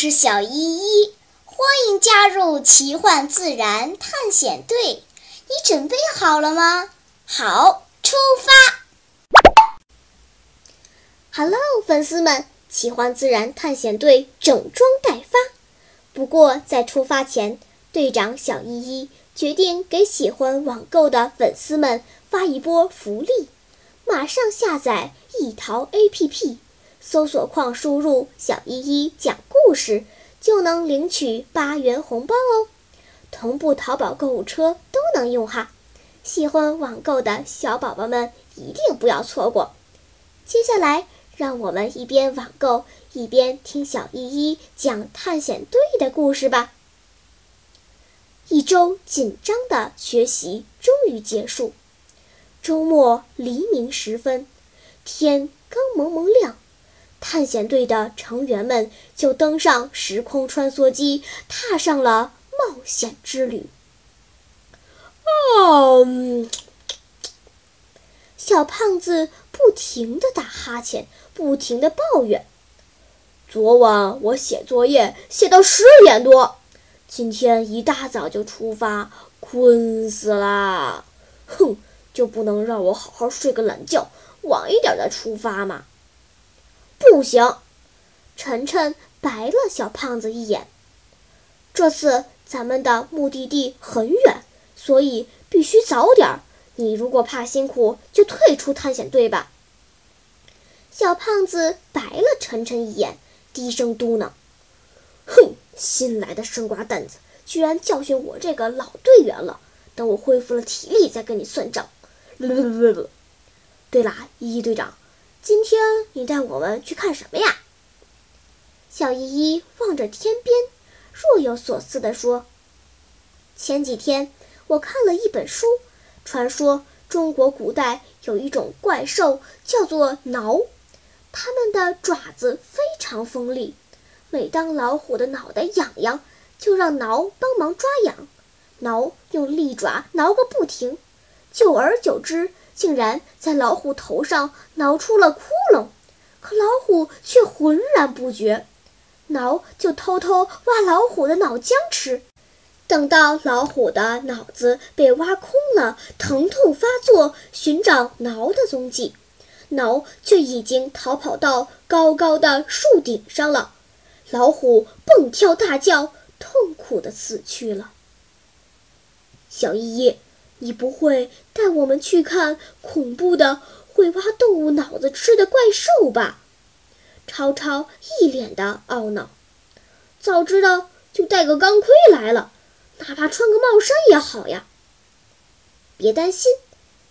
是小依依，欢迎加入奇幻自然探险队。你准备好了吗？好，出发！Hello，粉丝们，奇幻自然探险队整装待发。不过在出发前，队长小依依决定给喜欢网购的粉丝们发一波福利，马上下载易淘 APP。搜索框输入“小依依讲故事”，就能领取八元红包哦！同步淘宝购物车都能用哈，喜欢网购的小宝宝们一定不要错过。接下来，让我们一边网购一边听小依依讲探险队的故事吧。一周紧张的学习终于结束，周末黎明时分，天刚蒙蒙亮。探险队的成员们就登上时空穿梭机，踏上了冒险之旅。哦，小胖子不停地打哈欠，不停地抱怨：“昨晚我写作业写到十点多，今天一大早就出发，困死啦。哼，就不能让我好好睡个懒觉，晚一点再出发吗？”不行，晨晨白了小胖子一眼。这次咱们的目的地很远，所以必须早点。你如果怕辛苦，就退出探险队吧。小胖子白了晨晨一眼，低声嘟囔：“哼，新来的生瓜蛋子，居然教训我这个老队员了。等我恢复了体力，再跟你算账。”对了，依依队长。今天你带我们去看什么呀？小依依望着天边，若有所思地说：“前几天我看了一本书，传说中国古代有一种怪兽叫做挠，它们的爪子非常锋利，每当老虎的脑袋痒痒，就让挠帮忙抓痒，挠用利爪挠个不停，久而久之。”竟然在老虎头上挠出了窟窿，可老虎却浑然不觉，挠就偷偷挖老虎的脑浆吃。等到老虎的脑子被挖空了，疼痛发作，寻找挠的踪迹，挠却已经逃跑到高高的树顶上了。老虎蹦跳大叫，痛苦地死去了。小依依。你不会带我们去看恐怖的会挖动物脑子吃的怪兽吧？超超一脸的懊恼。早知道就带个钢盔来了，哪怕穿个帽衫也好呀。别担心，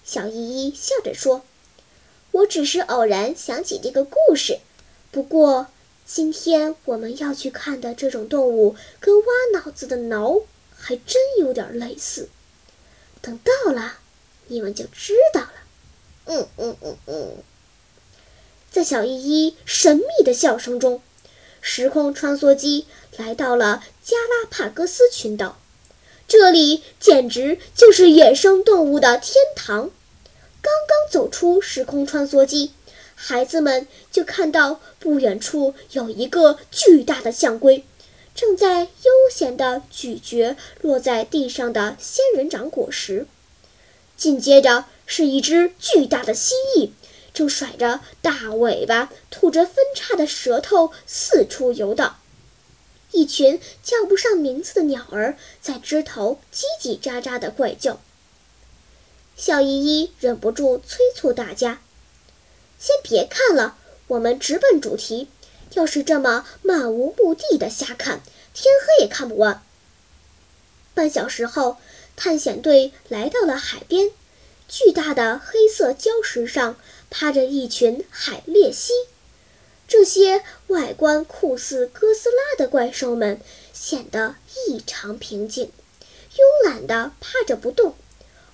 小依依笑着说：“我只是偶然想起这个故事。不过今天我们要去看的这种动物，跟挖脑子的挠还真有点类似。”等到了，你们就知道了。嗯嗯嗯嗯，在小依依神秘的笑声中，时空穿梭机来到了加拉帕戈斯群岛。这里简直就是野生动物的天堂。刚刚走出时空穿梭机，孩子们就看到不远处有一个巨大的象龟。正在悠闲地咀嚼落在地上的仙人掌果实，紧接着是一只巨大的蜥蜴，正甩着大尾巴，吐着分叉的舌头四处游荡。一群叫不上名字的鸟儿在枝头叽叽喳喳地怪叫。小依依忍不住催促大家：“先别看了，我们直奔主题。”要是这么漫无目的的瞎看，天黑也看不完。半小时后，探险队来到了海边，巨大的黑色礁石上趴着一群海鬣蜥。这些外观酷似哥斯拉的怪兽们显得异常平静，慵懒地趴着不动，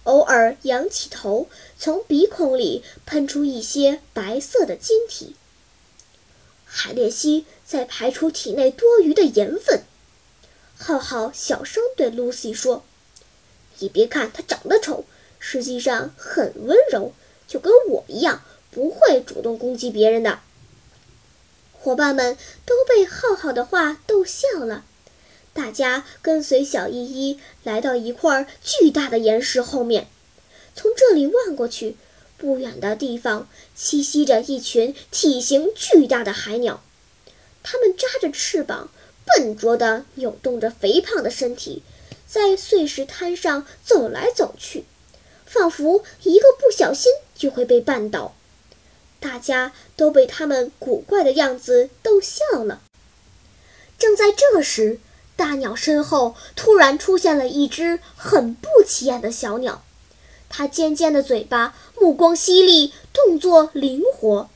偶尔仰起头，从鼻孔里喷出一些白色的晶体。海鬣蜥在排出体内多余的盐分。浩浩小声对露西说：“你别看它长得丑，实际上很温柔，就跟我一样，不会主动攻击别人的。”伙伴们都被浩浩的话逗笑了。大家跟随小依依来到一块巨大的岩石后面，从这里望过去，不远的地方栖息着一群体型巨大的海鸟，它们扎着翅膀，笨拙地扭动着肥胖的身体，在碎石滩上走来走去，仿佛一个不小心就会被绊倒。大家都被它们古怪的样子逗笑了。正在这时，大鸟身后突然出现了一只很不起眼的小鸟，它尖尖的嘴巴，目光犀利，动作灵活。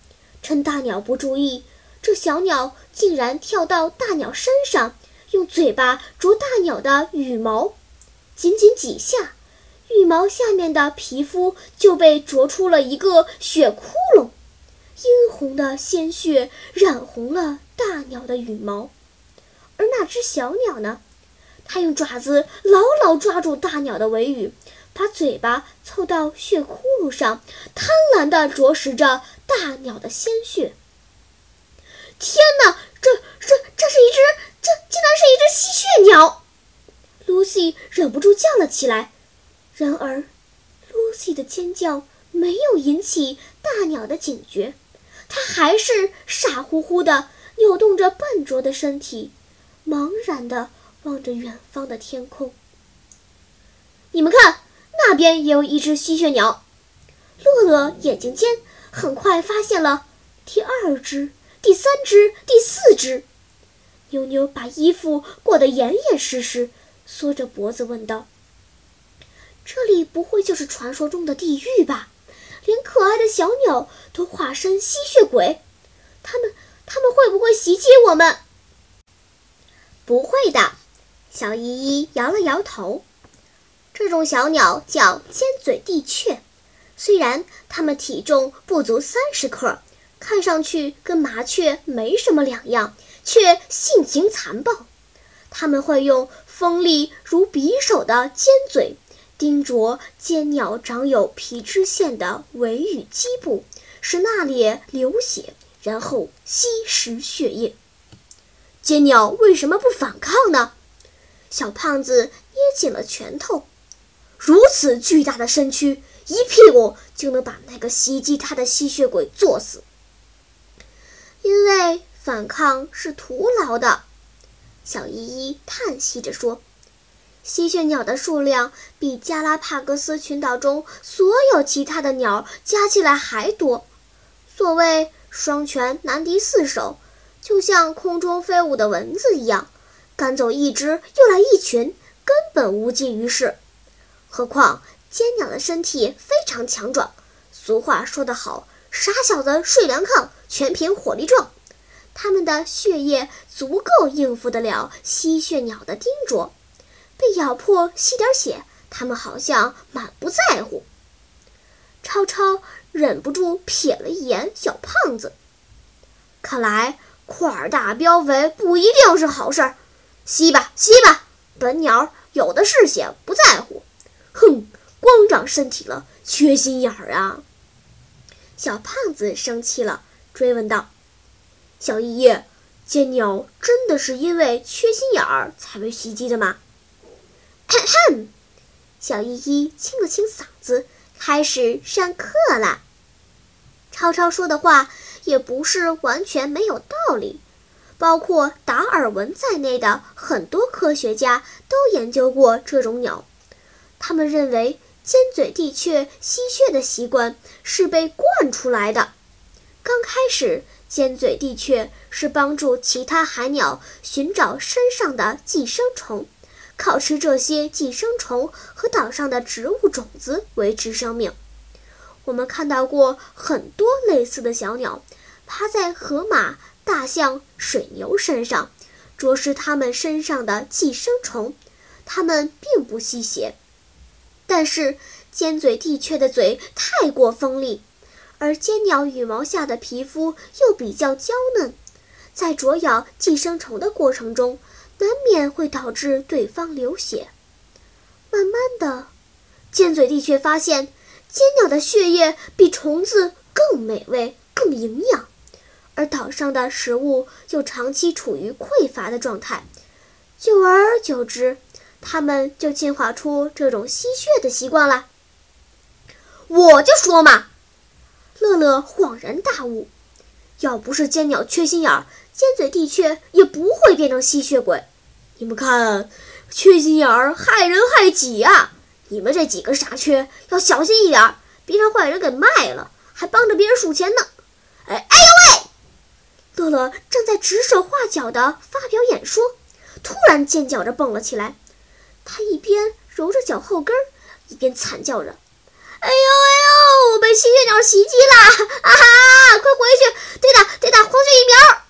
趁大鸟不注意，这小鸟竟然跳到大鸟身上，用嘴巴啄大鸟的羽毛。仅仅几下，羽毛下面的皮肤就被啄出了一个血窟窿，殷红的鲜血染红了大鸟的羽毛。而那只小鸟呢？它用爪子牢牢抓住大鸟的尾羽，把嘴巴凑到血窟窿上，贪婪地啄食着大鸟的鲜血。天哪！这、这、这是一只……这竟然是一只吸血鸟！Lucy 忍不住叫了起来。然而，Lucy 的尖叫没有引起大鸟的警觉，它还是傻乎乎地扭动着笨拙的身体。茫然地望着远方的天空。你们看，边也有一只吸血鸟。乐乐眼睛尖，很快发现了第二只、第三只、第四只。妞妞把衣服裹得严严实实，缩着脖子问道：“这里不会就是传说中的地狱吧？连可爱的小鸟都化身吸血鬼，他们，他们会不会袭击我们？”不会的，小依依摇了摇头。这种小鸟叫尖嘴地雀，虽然它们体重不足三十克，看上去跟麻雀没什么两样，却性情残暴。它们会用锋利如匕首的尖嘴叮啄尖鸟长有皮脂腺的尾羽基部，使那里流血，然后吸食血液。尖鸟为什么不反抗呢？小胖子捏紧了拳头。如此巨大的身躯，一屁股就能把那个袭击他的吸血鬼坐死。因为反抗是徒劳的，小依依叹息着说：“吸血鸟的数量比加拉帕戈斯群岛中所有其他的鸟加起来还多。所谓双拳难敌四手。”就像空中飞舞的蚊子一样，赶走一只又来一群，根本无济于事。何况尖鸟的身体非常强壮，俗话说得好：“傻小子睡凉炕，全凭火力壮。”它们的血液足够应付得了吸血鸟的叮啄，被咬破吸点血，它们好像满不在乎。超超忍不住瞥了一眼小胖子，看来。块大膘肥不一定是好事儿，吸吧吸吧，本鸟有的是血，不在乎。哼，光长身体了，缺心眼儿啊！小胖子生气了，追问道：“小依依，尖鸟真的是因为缺心眼儿才被袭击的吗？”咳咳，小依依清了清嗓子，开始上课了。超超说的话。也不是完全没有道理，包括达尔文在内的很多科学家都研究过这种鸟。他们认为尖嘴地雀吸血的习惯是被惯出来的。刚开始，尖嘴地雀是帮助其他海鸟寻找身上的寄生虫，靠吃这些寄生虫和岛上的植物种子维持生命。我们看到过很多类似的小鸟。趴在河马、大象、水牛身上，啄食它们身上的寄生虫。它们并不吸血，但是尖嘴地雀的嘴太过锋利，而尖鸟羽毛下的皮肤又比较娇嫩，在啄咬寄生虫的过程中，难免会导致对方流血。慢慢的，尖嘴地雀发现，尖鸟的血液比虫子更美味、更营养。而岛上的食物又长期处于匮乏的状态，久而久之，他们就进化出这种吸血的习惯了。我就说嘛，乐乐恍然大悟，要不是尖鸟缺心眼儿，尖嘴地雀也不会变成吸血鬼。你们看，缺心眼儿害人害己啊！你们这几个傻缺要小心一点，别让坏人给卖了，还帮着别人数钱呢。哎，哎呦喂！乐乐正在指手画脚地发表演说，突然尖叫着蹦了起来。他一边揉着脚后跟，一边惨叫着：“哎呦哎呦！我被吸血鸟袭击了！啊哈！快回去，得打得打黄血疫苗！”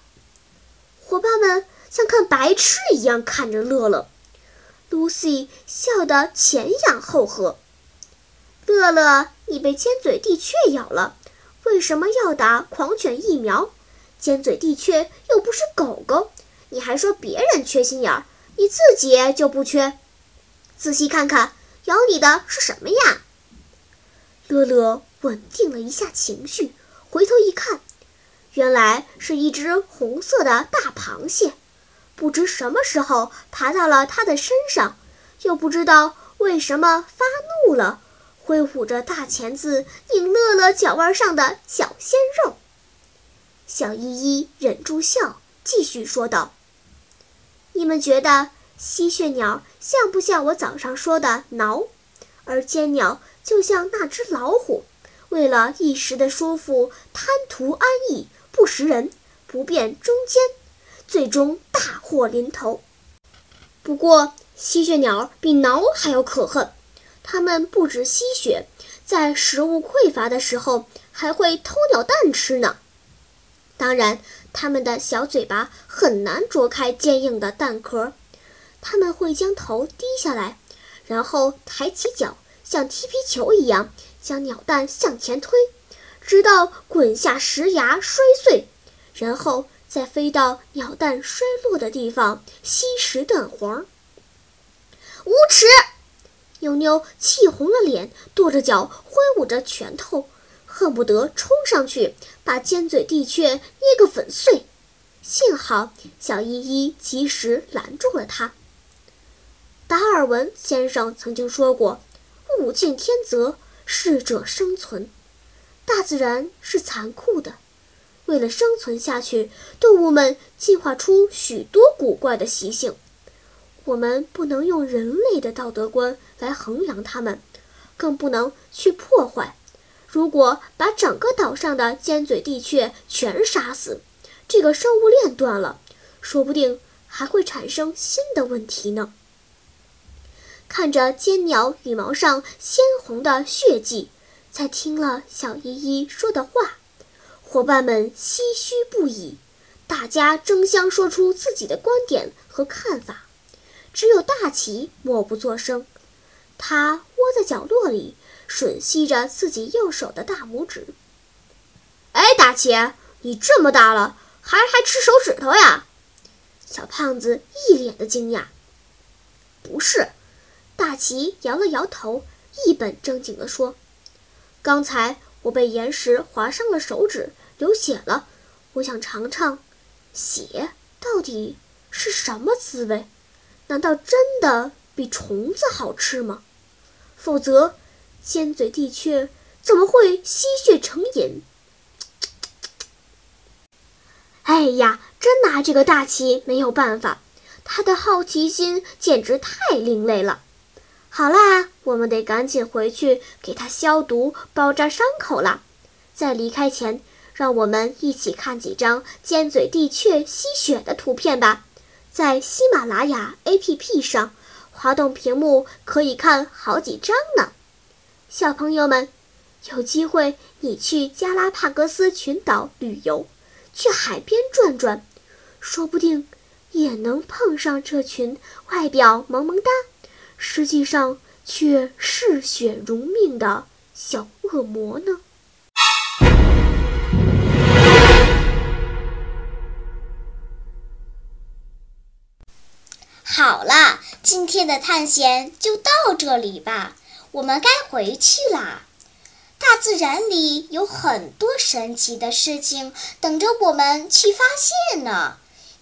伙伴们像看白痴一样看着乐乐。Lucy 笑得前仰后合。乐乐，你被尖嘴地雀咬了，为什么要打狂犬疫苗？尖嘴地雀又不是狗狗，你还说别人缺心眼儿，你自己就不缺？仔细看看，咬你的是什么呀？乐乐稳定了一下情绪，回头一看，原来是一只红色的大螃蟹，不知什么时候爬到了他的身上，又不知道为什么发怒了，挥舞着大钳子拧乐乐脚腕上的小鲜肉。小依依忍住笑，继续说道：“你们觉得吸血鸟像不像我早上说的挠？而尖鸟就像那只老虎，为了一时的舒服，贪图安逸，不食人，不辨忠奸，最终大祸临头。不过，吸血鸟比挠还要可恨，它们不止吸血，在食物匮乏的时候，还会偷鸟蛋吃呢。”当然，它们的小嘴巴很难啄开坚硬的蛋壳，它们会将头低下来，然后抬起脚，像踢皮球一样将鸟蛋向前推，直到滚下石崖摔碎，然后再飞到鸟蛋摔落的地方吸食蛋黄。无耻！妞妞气红了脸，跺着脚，挥舞着拳头。恨不得冲上去把尖嘴地雀捏个粉碎，幸好小依依及时拦住了他。达尔文先生曾经说过：“物竞天择，适者生存。”大自然是残酷的，为了生存下去，动物们进化出许多古怪的习性。我们不能用人类的道德观来衡量它们，更不能去破坏。如果把整个岛上的尖嘴地雀全杀死，这个生物链断了，说不定还会产生新的问题呢。看着尖鸟羽毛上鲜红的血迹，在听了小依依说的话，伙伴们唏嘘不已，大家争相说出自己的观点和看法，只有大齐默不作声，他窝在角落里。吮吸着自己右手的大拇指。哎，大齐，你这么大了，还还吃手指头呀？小胖子一脸的惊讶。不是，大奇摇了摇头，一本正经地说：“刚才我被岩石划伤了手指，流血了。我想尝尝，血到底是什么滋味？难道真的比虫子好吃吗？否则……”尖嘴地雀怎么会吸血成瘾？哎呀，真拿这个大奇没有办法，他的好奇心简直太另类了。好啦，我们得赶紧回去给他消毒、包扎伤口了。在离开前，让我们一起看几张尖嘴地雀吸血的图片吧。在喜马拉雅 APP 上，滑动屏幕可以看好几张呢。小朋友们，有机会你去加拉帕戈斯群岛旅游，去海边转转，说不定也能碰上这群外表萌萌哒，实际上却嗜血如命的小恶魔呢。好了，今天的探险就到这里吧。我们该回去啦。大自然里有很多神奇的事情等着我们去发现呢。